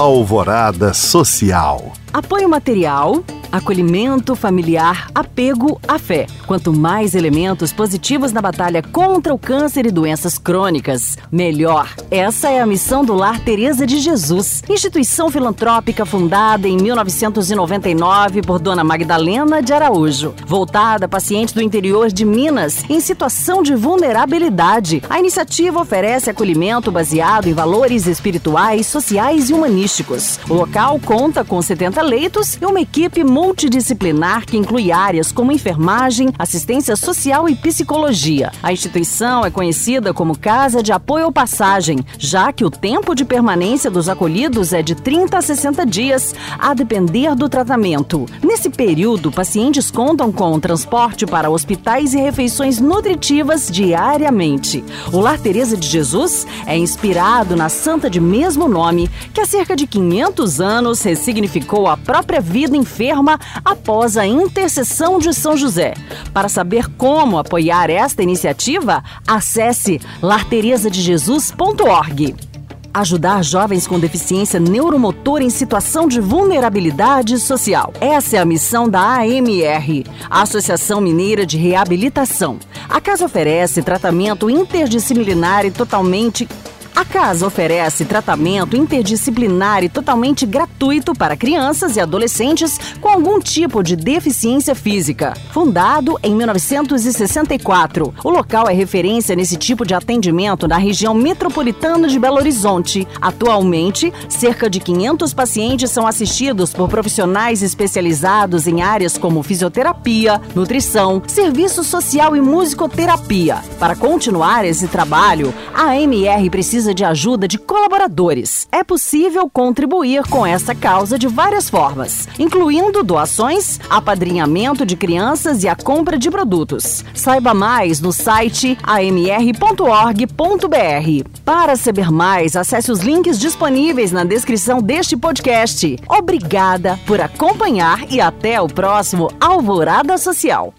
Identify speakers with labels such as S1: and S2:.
S1: Alvorada Social.
S2: Apoio material, acolhimento familiar, apego à fé. Quanto mais elementos positivos na batalha contra o câncer e doenças crônicas, melhor. Essa é a missão do Lar Teresa de Jesus, instituição filantrópica fundada em 1999 por Dona Magdalena de Araújo, voltada a pacientes do interior de Minas em situação de vulnerabilidade. A iniciativa oferece acolhimento baseado em valores espirituais, sociais e humanísticos. O local conta com 70 leitos e uma equipe multidisciplinar que inclui áreas como enfermagem, assistência social e psicologia. A instituição é conhecida como Casa de Apoio ao Passagem, já que o tempo de permanência dos acolhidos é de 30 a 60 dias, a depender do tratamento. Nesse período, pacientes contam com transporte para hospitais e refeições nutritivas diariamente. O Lar Teresa de Jesus é inspirado na santa de mesmo nome, que há cerca de 500 anos ressignificou a própria vida enferma após a intercessão de São José. Para saber como apoiar esta iniciativa, acesse larteresadejesus.org. Ajudar jovens com deficiência neuromotora em situação de vulnerabilidade social. Essa é a missão da AMR, Associação Mineira de Reabilitação. A casa oferece tratamento interdisciplinar e totalmente a casa oferece tratamento interdisciplinar e totalmente gratuito para crianças e adolescentes com algum tipo de deficiência física. Fundado em 1964, o local é referência nesse tipo de atendimento na região metropolitana de Belo Horizonte. Atualmente, cerca de 500 pacientes são assistidos por profissionais especializados em áreas como fisioterapia, nutrição, serviço social e musicoterapia. Para continuar esse trabalho, a AMR precisa precisa de ajuda de colaboradores. É possível contribuir com essa causa de várias formas, incluindo doações, apadrinhamento de crianças e a compra de produtos. Saiba mais no site amr.org.br. Para saber mais, acesse os links disponíveis na descrição deste podcast. Obrigada por acompanhar e até o próximo Alvorada Social.